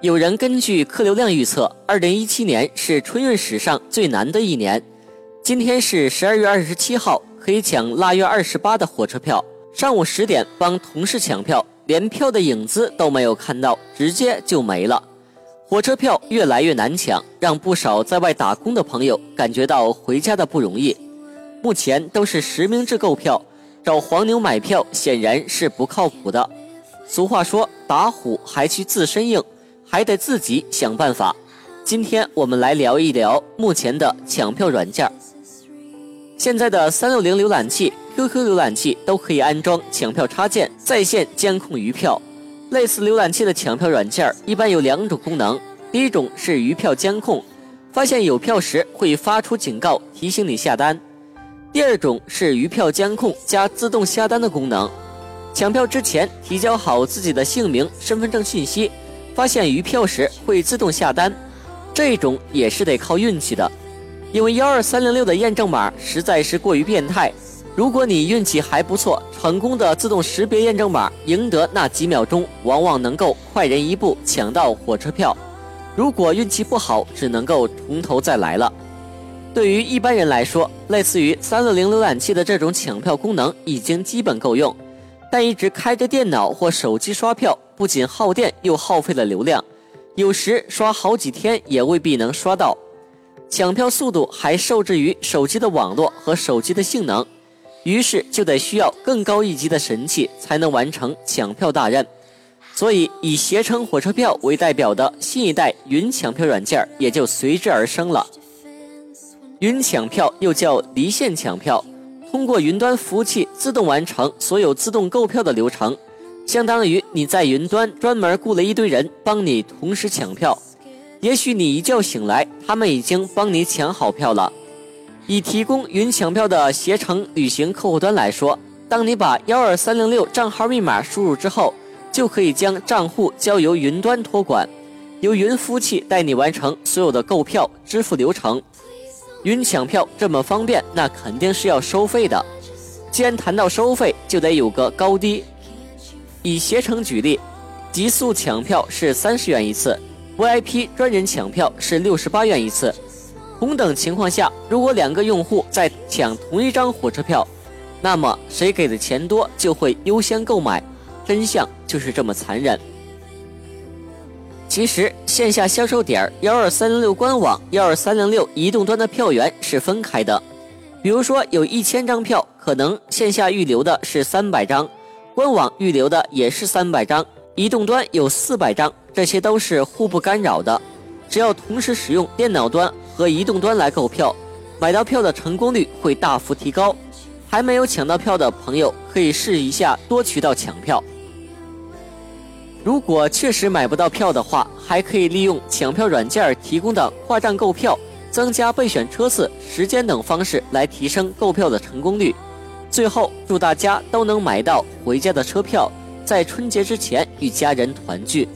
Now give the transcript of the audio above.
有人根据客流量预测，二零一七年是春运史上最难的一年。今天是十二月二十七号，可以抢腊月二十八的火车票。上午十点帮同事抢票，连票的影子都没有看到，直接就没了。火车票越来越难抢，让不少在外打工的朋友感觉到回家的不容易。目前都是实名制购票，找黄牛买票显然是不靠谱的。俗话说，打虎还需自身硬。还得自己想办法。今天我们来聊一聊目前的抢票软件。现在的三六零浏览器、QQ 浏览器都可以安装抢票插件，在线监控余票。类似浏览器的抢票软件一般有两种功能：第一种是余票监控，发现有票时会发出警告提醒你下单；第二种是余票监控加自动下单的功能。抢票之前提交好自己的姓名、身份证信息。发现余票时会自动下单，这种也是得靠运气的，因为幺二三零六的验证码实在是过于变态。如果你运气还不错，成功的自动识别验证码，赢得那几秒钟，往往能够快人一步抢到火车票。如果运气不好，只能够从头再来了。对于一般人来说，类似于三六零浏览器的这种抢票功能已经基本够用，但一直开着电脑或手机刷票。不仅耗电，又耗费了流量，有时刷好几天也未必能刷到。抢票速度还受制于手机的网络和手机的性能，于是就得需要更高一级的神器才能完成抢票大任。所以，以携程火车票为代表的新一代云抢票软件也就随之而生了。云抢票又叫离线抢票，通过云端服务器自动完成所有自动购票的流程。相当于你在云端专门雇了一堆人帮你同时抢票，也许你一觉醒来，他们已经帮你抢好票了。以提供云抢票的携程旅行客户端来说，当你把幺二三零六账号密码输入之后，就可以将账户交由云端托管，由云服务器带你完成所有的购票支付流程。云抢票这么方便，那肯定是要收费的。既然谈到收费，就得有个高低。以携程举例，极速抢票是三十元一次，VIP 专人抢票是六十八元一次。同等情况下，如果两个用户在抢同一张火车票，那么谁给的钱多就会优先购买。真相就是这么残忍。其实线下销售点幺二三零六官网、幺二三零六移动端的票源是分开的。比如说有一千张票，可能线下预留的是三百张。官网预留的也是三百张，移动端有四百张，这些都是互不干扰的。只要同时使用电脑端和移动端来购票，买到票的成功率会大幅提高。还没有抢到票的朋友，可以试一下多渠道抢票。如果确实买不到票的话，还可以利用抢票软件提供的跨站购票、增加备选车次、时间等方式来提升购票的成功率。最后，祝大家都能买到回家的车票，在春节之前与家人团聚。